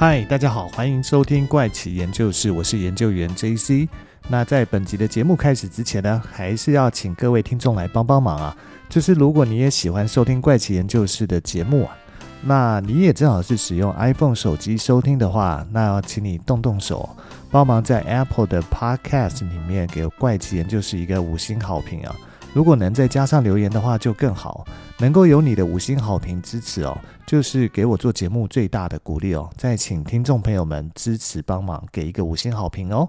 嗨，大家好，欢迎收听怪奇研究室，我是研究员 JC。那在本集的节目开始之前呢，还是要请各位听众来帮帮忙啊，就是如果你也喜欢收听怪奇研究室的节目啊，那你也正好是使用 iPhone 手机收听的话，那要请你动动手，帮忙在 Apple 的 Podcast 里面给怪奇研究室一个五星好评啊。如果能再加上留言的话，就更好。能够有你的五星好评支持哦，就是给我做节目最大的鼓励哦。再请听众朋友们支持帮忙，给一个五星好评哦。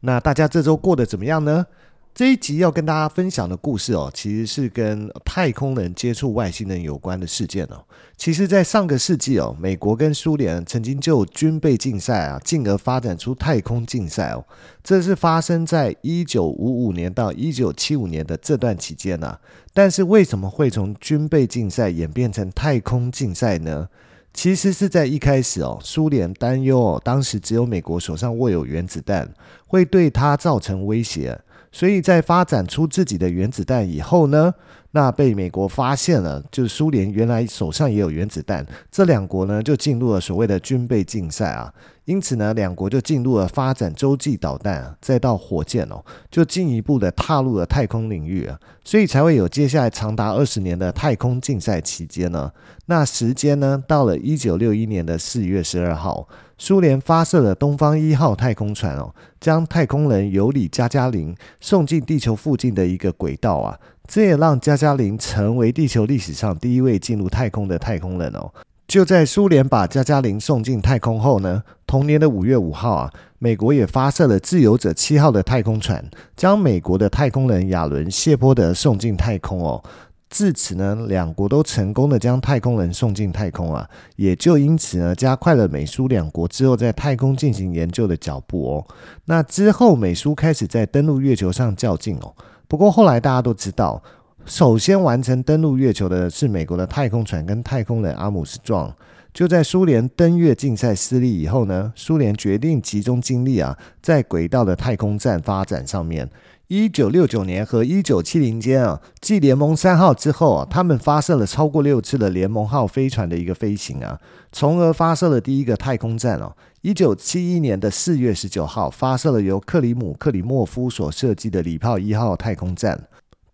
那大家这周过得怎么样呢？这一集要跟大家分享的故事哦，其实是跟太空人接触外星人有关的事件哦。其实，在上个世纪哦，美国跟苏联曾经就军备竞赛啊，进而发展出太空竞赛哦。这是发生在一九五五年到一九七五年的这段期间呢。但是，为什么会从军备竞赛演变成太空竞赛呢？其实是在一开始哦，苏联担忧哦，当时只有美国手上握有原子弹，会对它造成威胁。所以在发展出自己的原子弹以后呢，那被美国发现了，就是苏联原来手上也有原子弹，这两国呢就进入了所谓的军备竞赛啊。因此呢，两国就进入了发展洲际导弹，再到火箭哦，就进一步的踏入了太空领域啊。所以才会有接下来长达二十年的太空竞赛期间呢。那时间呢，到了一九六一年的四月十二号。苏联发射了东方一号太空船哦，将太空人尤里加加林送进地球附近的一个轨道啊，这也让加加林成为地球历史上第一位进入太空的太空人哦。就在苏联把加加林送进太空后呢，同年的五月五号啊，美国也发射了自由者七号的太空船，将美国的太空人亚伦谢波德送进太空哦。至此呢，两国都成功的将太空人送进太空啊，也就因此呢，加快了美苏两国之后在太空进行研究的脚步哦。那之后，美苏开始在登陆月球上较劲哦。不过后来大家都知道，首先完成登陆月球的是美国的太空船跟太空人阿姆斯壮。就在苏联登月竞赛失利以后呢，苏联决定集中精力啊，在轨道的太空站发展上面。一九六九年和一九七零间啊，继联盟三号之后啊，他们发射了超过六次的联盟号飞船的一个飞行啊，从而发射了第一个太空站哦。一九七一年的四月十九号，发射了由克里姆克里莫夫所设计的礼炮一号太空站。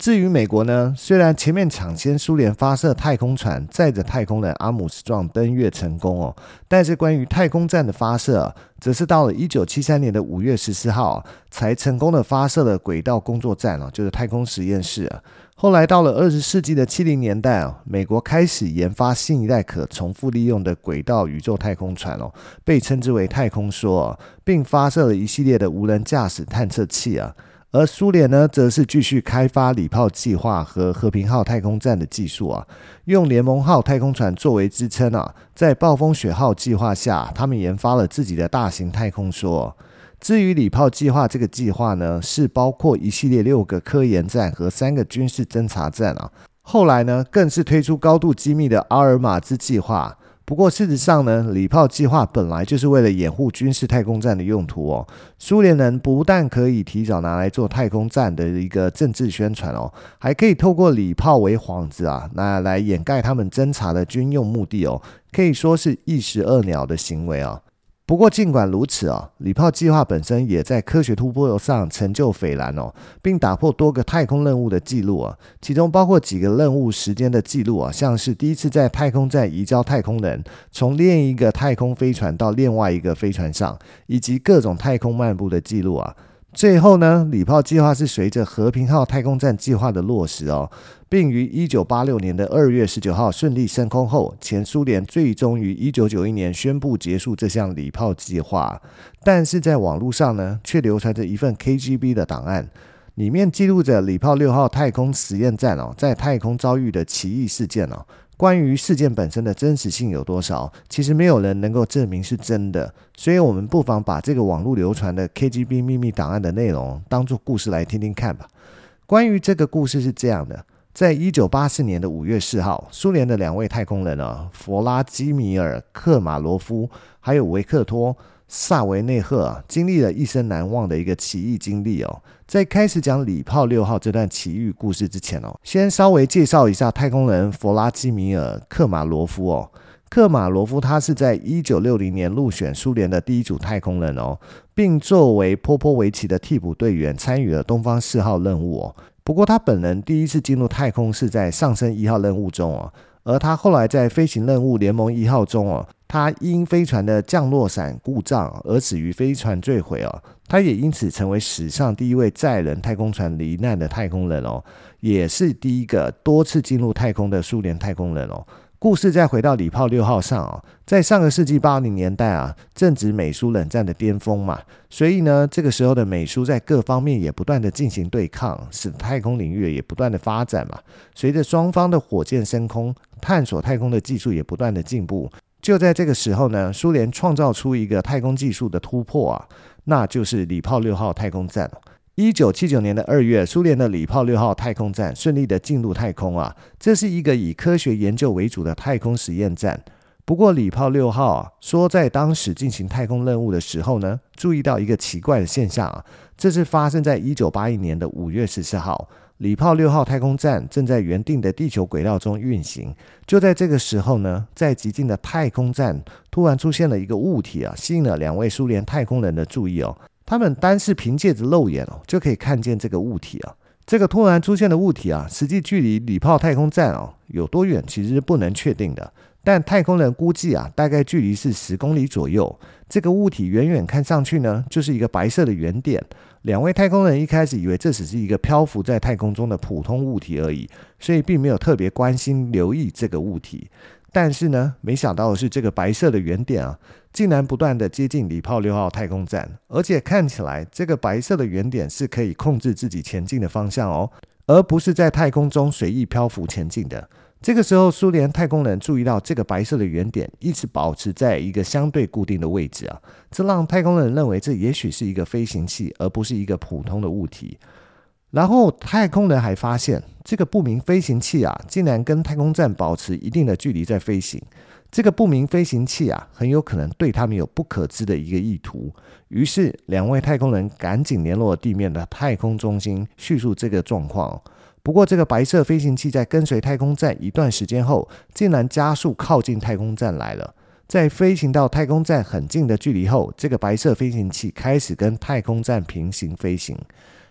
至于美国呢，虽然前面抢先苏联发射太空船，载着太空人阿姆斯壮登月成功哦，但是关于太空站的发射，则是到了一九七三年的五月十四号，才成功的发射了轨道工作站哦，就是太空实验室。后来到了二十世纪的七零年代哦，美国开始研发新一代可重复利用的轨道宇宙太空船哦，被称之为太空梭，并发射了一系列的无人驾驶探测器啊。而苏联呢，则是继续开发礼炮计划和和平号太空站的技术啊，用联盟号太空船作为支撑啊，在暴风雪号计划下，他们研发了自己的大型太空梭。至于礼炮计划这个计划呢，是包括一系列六个科研站和三个军事侦察站啊，后来呢，更是推出高度机密的阿尔马兹计划。不过，事实上呢，礼炮计划本来就是为了掩护军事太空站的用途哦。苏联人不但可以提早拿来做太空站的一个政治宣传哦，还可以透过礼炮为幌子啊，那来掩盖他们侦察的军用目的哦，可以说是一石二鸟的行为啊。不过，尽管如此啊，礼炮计划本身也在科学突破上成就斐然哦，并打破多个太空任务的记录啊，其中包括几个任务时间的记录啊，像是第一次在太空站移交太空人，从另一个太空飞船到另外一个飞船上，以及各种太空漫步的记录啊。最后呢，礼炮计划是随着和平号太空站计划的落实哦，并于一九八六年的二月十九号顺利升空后，前苏联最终于一九九一年宣布结束这项礼炮计划。但是在网络上呢，却流传着一份 KGB 的档案，里面记录着礼炮六号太空实验站哦，在太空遭遇的奇异事件哦。关于事件本身的真实性有多少，其实没有人能够证明是真的，所以我们不妨把这个网络流传的 KGB 秘密档案的内容当做故事来听听看吧。关于这个故事是这样的：在一九八四年的五月四号，苏联的两位太空人啊，弗拉基米尔·克马罗夫还有维克托。萨维内赫啊，经历了一生难忘的一个奇异经历哦。在开始讲礼炮六号这段奇遇故事之前哦，先稍微介绍一下太空人弗拉基米尔·克马罗夫哦。克马罗夫他是在一九六零年入选苏联的第一组太空人哦，并作为波波维奇的替补队员参与了东方四号任务哦。不过他本人第一次进入太空是在上升一号任务中哦，而他后来在飞行任务联盟一号中哦，他因飞船的降落伞故障而死于飞船坠毁哦。他也因此成为史上第一位载人太空船罹难的太空人哦，也是第一个多次进入太空的苏联太空人哦。故事再回到礼炮六号上啊，在上个世纪八零年代啊，正值美苏冷战的巅峰嘛，所以呢，这个时候的美苏在各方面也不断的进行对抗，使太空领域也不断的发展嘛。随着双方的火箭升空，探索太空的技术也不断的进步。就在这个时候呢，苏联创造出一个太空技术的突破啊，那就是礼炮六号太空站。一九七九年的二月，苏联的礼炮六号太空站顺利的进入太空啊，这是一个以科学研究为主的太空实验站。不过，礼炮六号啊，说在当时进行太空任务的时候呢，注意到一个奇怪的现象啊，这是发生在一九八一年的五月十四号，礼炮六号太空站正在原定的地球轨道中运行。就在这个时候呢，在极近的太空站突然出现了一个物体啊，吸引了两位苏联太空人的注意哦。他们单是凭借着肉眼哦，就可以看见这个物体啊。这个突然出现的物体啊，实际距离礼炮太空站哦有多远，其实是不能确定的。但太空人估计啊，大概距离是十公里左右。这个物体远远看上去呢，就是一个白色的圆点。两位太空人一开始以为这只是一个漂浮在太空中的普通物体而已，所以并没有特别关心留意这个物体。但是呢，没想到的是，这个白色的圆点啊，竟然不断的接近礼炮六号太空站，而且看起来这个白色的圆点是可以控制自己前进的方向哦，而不是在太空中随意漂浮前进的。这个时候，苏联太空人注意到这个白色的圆点一直保持在一个相对固定的位置啊，这让太空人认为这也许是一个飞行器，而不是一个普通的物体。然后太空人还发现，这个不明飞行器啊，竟然跟太空站保持一定的距离在飞行。这个不明飞行器啊，很有可能对他们有不可知的一个意图。于是，两位太空人赶紧联络地面的太空中心，叙述这个状况。不过，这个白色飞行器在跟随太空站一段时间后，竟然加速靠近太空站来了。在飞行到太空站很近的距离后，这个白色飞行器开始跟太空站平行飞行。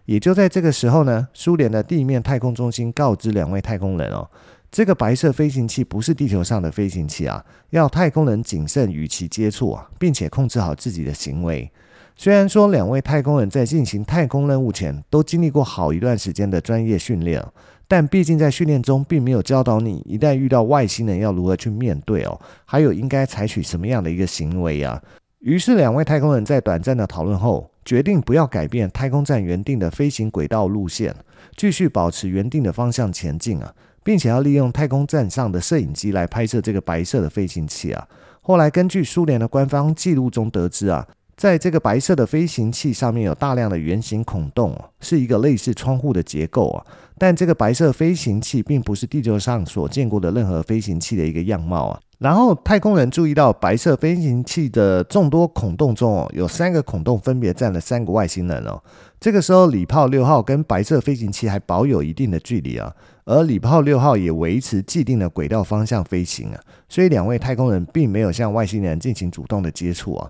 也就在这个时候呢，苏联的地面太空中心告知两位太空人哦，这个白色飞行器不是地球上的飞行器啊，要太空人谨慎与其接触啊，并且控制好自己的行为。虽然说两位太空人在进行太空任务前都经历过好一段时间的专业训练，但毕竟在训练中并没有教导你一旦遇到外星人要如何去面对哦，还有应该采取什么样的一个行为啊。于是两位太空人在短暂的讨论后，决定不要改变太空站原定的飞行轨道路线，继续保持原定的方向前进啊，并且要利用太空站上的摄影机来拍摄这个白色的飞行器啊。后来根据苏联的官方记录中得知啊，在这个白色的飞行器上面有大量的圆形孔洞，是一个类似窗户的结构啊。但这个白色飞行器并不是地球上所见过的任何飞行器的一个样貌啊。然后太空人注意到白色飞行器的众多孔洞中哦，有三个孔洞分别站了三个外星人哦。这个时候礼炮六号跟白色飞行器还保有一定的距离啊，而礼炮六号也维持既定的轨道方向飞行啊，所以两位太空人并没有向外星人进行主动的接触啊。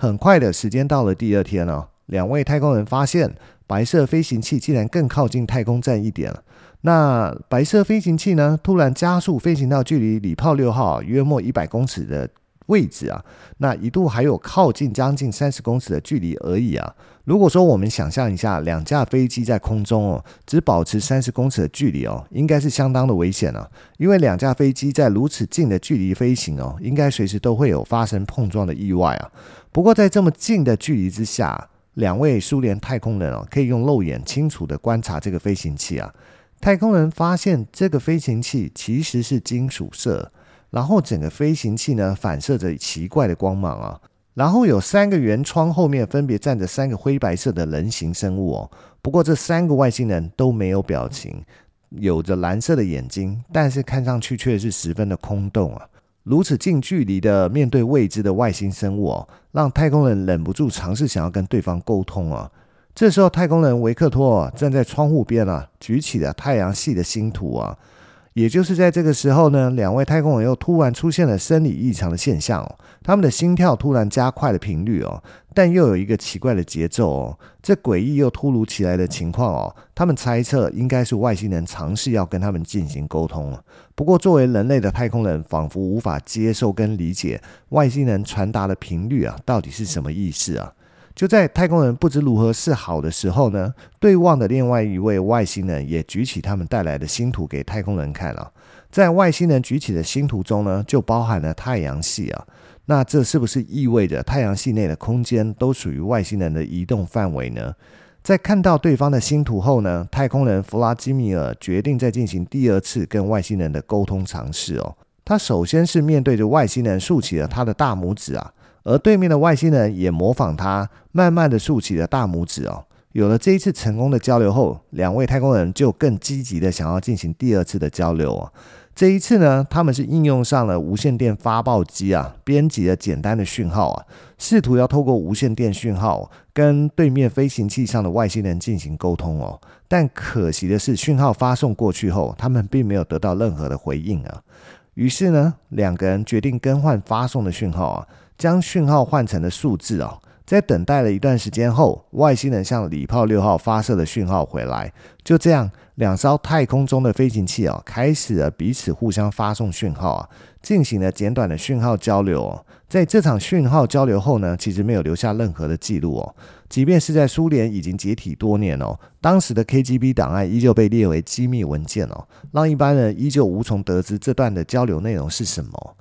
很快的时间到了第二天哦，两位太空人发现白色飞行器竟然更靠近太空站一点了。那白色飞行器呢，突然加速飞行到距离礼炮六号约莫一百公尺的位置啊，那一度还有靠近将近三十公尺的距离而已啊。如果说我们想象一下，两架飞机在空中哦，只保持三十公尺的距离哦，应该是相当的危险啊，因为两架飞机在如此近的距离飞行哦，应该随时都会有发生碰撞的意外啊。不过在这么近的距离之下，两位苏联太空人哦，可以用肉眼清楚的观察这个飞行器啊。太空人发现这个飞行器其实是金属色，然后整个飞行器呢，反射着奇怪的光芒啊，然后有三个圆窗后面分别站着三个灰白色的人形生物哦。不过这三个外星人都没有表情，有着蓝色的眼睛，但是看上去却是十分的空洞啊。如此近距离的面对未知的外星生物哦，让太空人忍不住尝试想要跟对方沟通哦。这时候，太空人维克托站在窗户边啊，举起了太阳系的星图啊，也就是在这个时候呢，两位太空人又突然出现了生理异常的现象哦，他们的心跳突然加快了频率哦，但又有一个奇怪的节奏哦，这诡异又突如其来的情况哦，他们猜测应该是外星人尝试要跟他们进行沟通。不过作为人类的太空人，仿佛无法接受跟理解外星人传达的频率啊，到底是什么意思啊？就在太空人不知如何是好的时候呢，对望的另外一位外星人也举起他们带来的星图给太空人看了。在外星人举起的星图中呢，就包含了太阳系啊。那这是不是意味着太阳系内的空间都属于外星人的移动范围呢？在看到对方的星图后呢，太空人弗拉基米尔决定再进行第二次跟外星人的沟通尝试哦。他首先是面对着外星人竖起了他的大拇指啊。而对面的外星人也模仿他，慢慢的竖起了大拇指哦。有了这一次成功的交流后，两位太空人就更积极的想要进行第二次的交流哦。这一次呢，他们是应用上了无线电发报机啊，编辑了简单的讯号啊，试图要透过无线电讯号跟对面飞行器上的外星人进行沟通哦。但可惜的是，讯号发送过去后，他们并没有得到任何的回应啊。于是呢，两个人决定更换发送的讯号啊。将讯号换成了数字哦，在等待了一段时间后，外星人向礼炮六号发射的讯号回来。就这样，两艘太空中的飞行器哦，开始了彼此互相发送讯号啊，进行了简短的讯号交流哦。在这场讯号交流后呢，其实没有留下任何的记录哦。即便是在苏联已经解体多年哦，当时的 KGB 档案依旧被列为机密文件哦，让一般人依旧无从得知这段的交流内容是什么。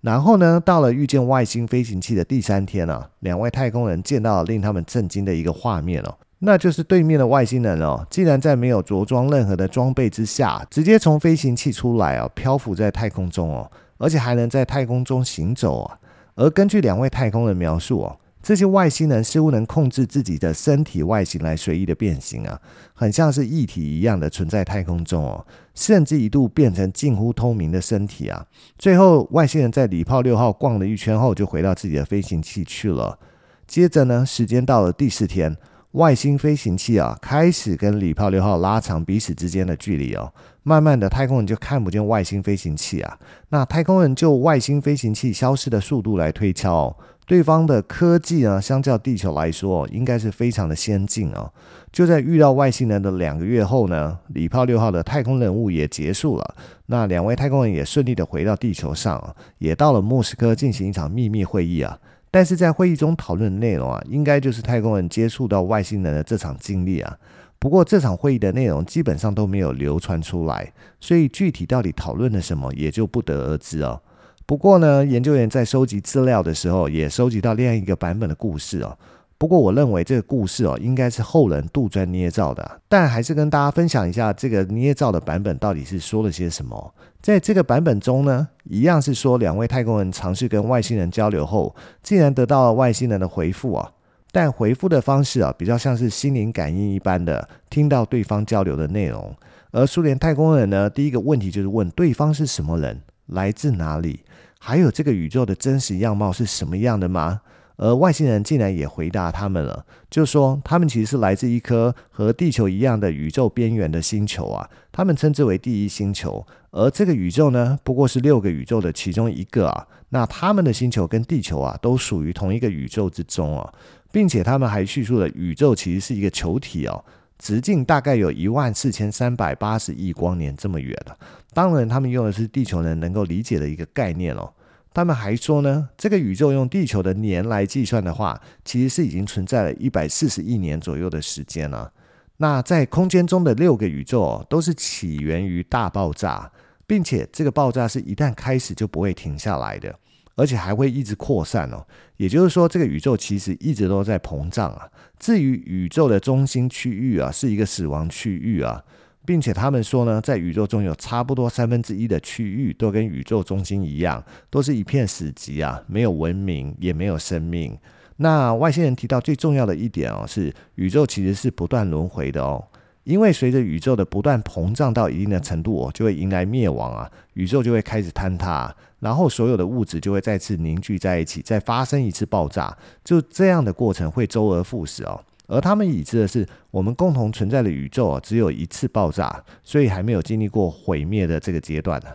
然后呢，到了遇见外星飞行器的第三天啊，两位太空人见到令他们震惊的一个画面哦，那就是对面的外星人哦，竟然在没有着装任何的装备之下，直接从飞行器出来哦，漂浮在太空中哦，而且还能在太空中行走啊。而根据两位太空人描述哦。这些外星人似乎能控制自己的身体外形来随意的变形啊，很像是液体一样的存在太空中哦，甚至一度变成近乎透明的身体啊。最后，外星人在礼炮六号逛了一圈后，就回到自己的飞行器去了。接着呢，时间到了第四天，外星飞行器啊开始跟礼炮六号拉长彼此之间的距离哦。慢慢的，太空人就看不见外星飞行器啊。那太空人就外星飞行器消失的速度来推敲哦。对方的科技呢，相较地球来说，应该是非常的先进哦。就在遇到外星人的两个月后呢，礼炮六号的太空任务也结束了。那两位太空人也顺利的回到地球上，也到了莫斯科进行一场秘密会议啊。但是在会议中讨论的内容啊，应该就是太空人接触到外星人的这场经历啊。不过这场会议的内容基本上都没有流传出来，所以具体到底讨论了什么，也就不得而知哦。不过呢，研究员在收集资料的时候，也收集到另一个版本的故事哦。不过我认为这个故事哦，应该是后人杜撰捏造的。但还是跟大家分享一下这个捏造的版本到底是说了些什么。在这个版本中呢，一样是说两位太空人尝试跟外星人交流后，竟然得到了外星人的回复啊。但回复的方式啊，比较像是心灵感应一般的，听到对方交流的内容。而苏联太空人呢，第一个问题就是问对方是什么人，来自哪里。还有这个宇宙的真实样貌是什么样的吗？而外星人竟然也回答他们了，就说他们其实是来自一颗和地球一样的宇宙边缘的星球啊，他们称之为第一星球。而这个宇宙呢，不过是六个宇宙的其中一个啊。那他们的星球跟地球啊，都属于同一个宇宙之中啊，并且他们还叙述了宇宙其实是一个球体哦。直径大概有一万四千三百八十亿光年这么远了。当然，他们用的是地球人能够理解的一个概念哦。他们还说呢，这个宇宙用地球的年来计算的话，其实是已经存在了一百四十亿年左右的时间了。那在空间中的六个宇宙哦，都是起源于大爆炸，并且这个爆炸是一旦开始就不会停下来的。而且还会一直扩散哦，也就是说，这个宇宙其实一直都在膨胀啊。至于宇宙的中心区域啊，是一个死亡区域啊，并且他们说呢，在宇宙中有差不多三分之一的区域都跟宇宙中心一样，都是一片死寂啊，没有文明，也没有生命。那外星人提到最重要的一点哦，是宇宙其实是不断轮回的哦。因为随着宇宙的不断膨胀到一定的程度哦，就会迎来灭亡啊，宇宙就会开始坍塌，然后所有的物质就会再次凝聚在一起，再发生一次爆炸，就这样的过程会周而复始哦。而他们已知的是，我们共同存在的宇宙啊，只有一次爆炸，所以还没有经历过毁灭的这个阶段呢。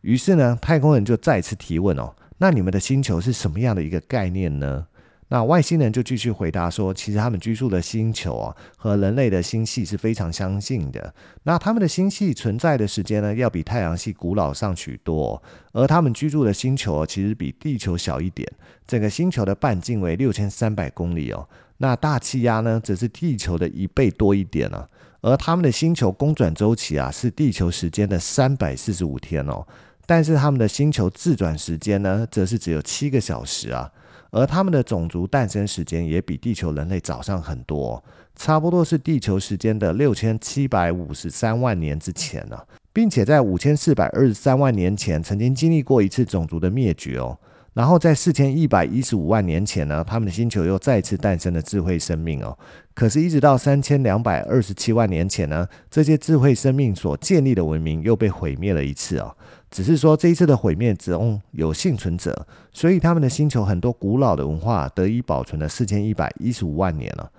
于是呢，太空人就再次提问哦，那你们的星球是什么样的一个概念呢？那外星人就继续回答说，其实他们居住的星球啊，和人类的星系是非常相近的。那他们的星系存在的时间呢，要比太阳系古老上许多。而他们居住的星球其实比地球小一点，整个星球的半径为六千三百公里哦。那大气压呢，则是地球的一倍多一点啊。而他们的星球公转周期啊，是地球时间的三百四十五天哦。但是他们的星球自转时间呢，则是只有七个小时啊。而他们的种族诞生时间也比地球人类早上很多，差不多是地球时间的六千七百五十三万年之前呢，并且在五千四百二十三万年前曾经经历过一次种族的灭绝哦。然后在四千一百一十五万年前呢，他们的星球又再次诞生了智慧生命哦。可是，一直到三千两百二十七万年前呢，这些智慧生命所建立的文明又被毁灭了一次哦。只是说这一次的毁灭中有幸存者，所以他们的星球很多古老的文化得以保存了四千一百一十五万年了。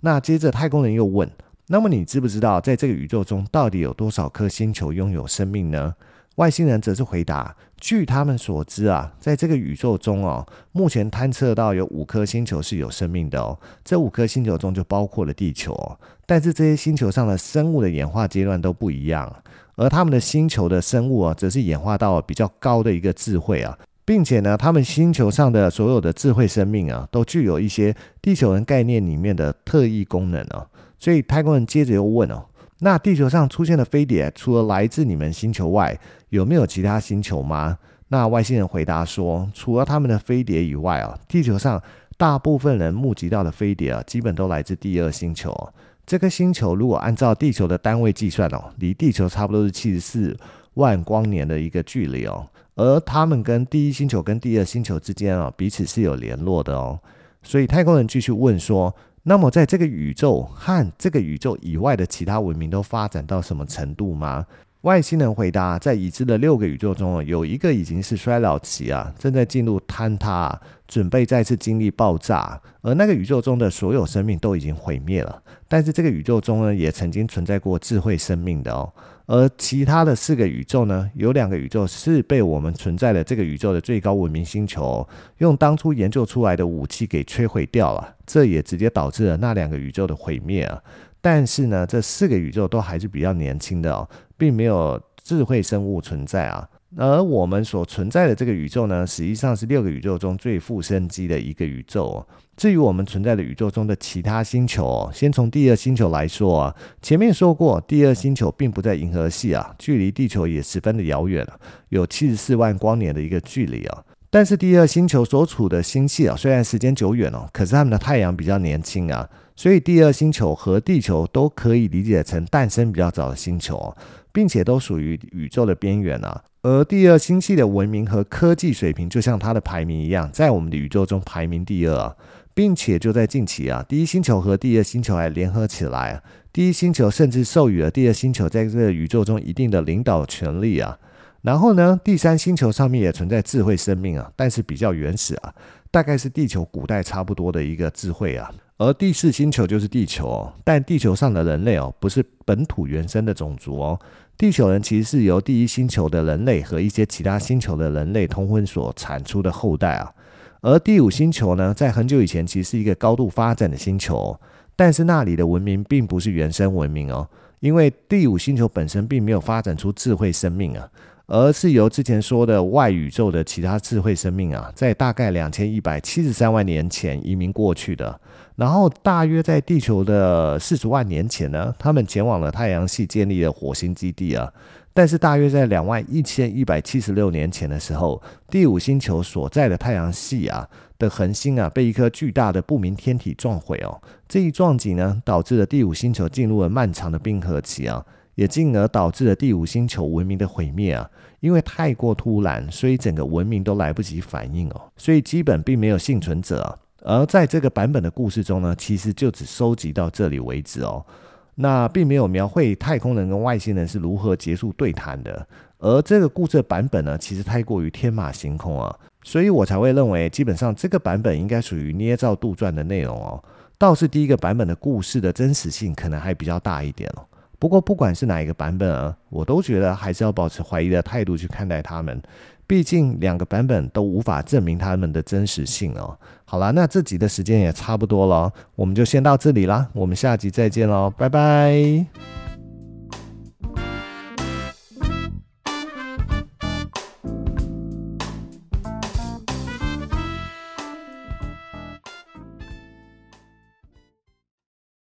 那接着太空人又问：那么你知不知道在这个宇宙中到底有多少颗星球拥有生命呢？外星人则是回答：据他们所知啊，在这个宇宙中哦，目前探测到有五颗星球是有生命的哦。这五颗星球中就包括了地球，但是这些星球上的生物的演化阶段都不一样。而他们的星球的生物啊，则是演化到比较高的一个智慧啊，并且呢，他们星球上的所有的智慧生命啊，都具有一些地球人概念里面的特异功能啊。所以太空人接着又问哦，那地球上出现的飞碟，除了来自你们星球外，有没有其他星球吗？那外星人回答说，除了他们的飞碟以外啊，地球上大部分人目击到的飞碟啊，基本都来自第二星球。这个星球如果按照地球的单位计算哦，离地球差不多是七十四万光年的一个距离哦。而他们跟第一星球跟第二星球之间啊，彼此是有联络的哦。所以太空人继续问说：那么在这个宇宙和这个宇宙以外的其他文明都发展到什么程度吗？外星人回答：在已知的六个宇宙中，有一个已经是衰老期啊，正在进入坍塌，准备再次经历爆炸。而那个宇宙中的所有生命都已经毁灭了。但是这个宇宙中呢，也曾经存在过智慧生命的哦。而其他的四个宇宙呢，有两个宇宙是被我们存在的这个宇宙的最高文明星球用当初研究出来的武器给摧毁掉了。这也直接导致了那两个宇宙的毁灭啊。但是呢，这四个宇宙都还是比较年轻的哦。并没有智慧生物存在啊，而我们所存在的这个宇宙呢，实际上是六个宇宙中最富生机的一个宇宙哦。至于我们存在的宇宙中的其他星球哦，先从第二星球来说啊，前面说过，第二星球并不在银河系啊，距离地球也十分的遥远，有七十四万光年的一个距离啊。但是第二星球所处的星系啊，虽然时间久远哦，可是他们的太阳比较年轻啊，所以第二星球和地球都可以理解成诞生比较早的星球。并且都属于宇宙的边缘啊，而第二星系的文明和科技水平，就像它的排名一样，在我们的宇宙中排名第二啊，并且就在近期啊，第一星球和第二星球还联合起来，第一星球甚至授予了第二星球在这个宇宙中一定的领导权力啊。然后呢，第三星球上面也存在智慧生命啊，但是比较原始啊，大概是地球古代差不多的一个智慧啊。而第四星球就是地球哦，但地球上的人类哦，不是本土原生的种族哦。地球人其实是由第一星球的人类和一些其他星球的人类通婚所产出的后代啊。而第五星球呢，在很久以前其实是一个高度发展的星球，但是那里的文明并不是原生文明哦，因为第五星球本身并没有发展出智慧生命啊。而是由之前说的外宇宙的其他智慧生命啊，在大概两千一百七十三万年前移民过去的，然后大约在地球的四十万年前呢，他们前往了太阳系，建立了火星基地啊。但是大约在两万一千一百七十六年前的时候，第五星球所在的太阳系啊的恒星啊，被一颗巨大的不明天体撞毁哦。这一撞击呢，导致了第五星球进入了漫长的冰河期啊。也进而导致了第五星球文明的毁灭啊！因为太过突然，所以整个文明都来不及反应哦，所以基本并没有幸存者。而在这个版本的故事中呢，其实就只收集到这里为止哦。那并没有描绘太空人跟外星人是如何结束对谈的。而这个故事的版本呢，其实太过于天马行空啊，所以我才会认为，基本上这个版本应该属于捏造杜撰的内容哦。倒是第一个版本的故事的真实性可能还比较大一点哦。不过不管是哪一个版本啊，我都觉得还是要保持怀疑的态度去看待他们，毕竟两个版本都无法证明他们的真实性哦。好啦，那这集的时间也差不多了，我们就先到这里啦，我们下集再见喽，拜拜。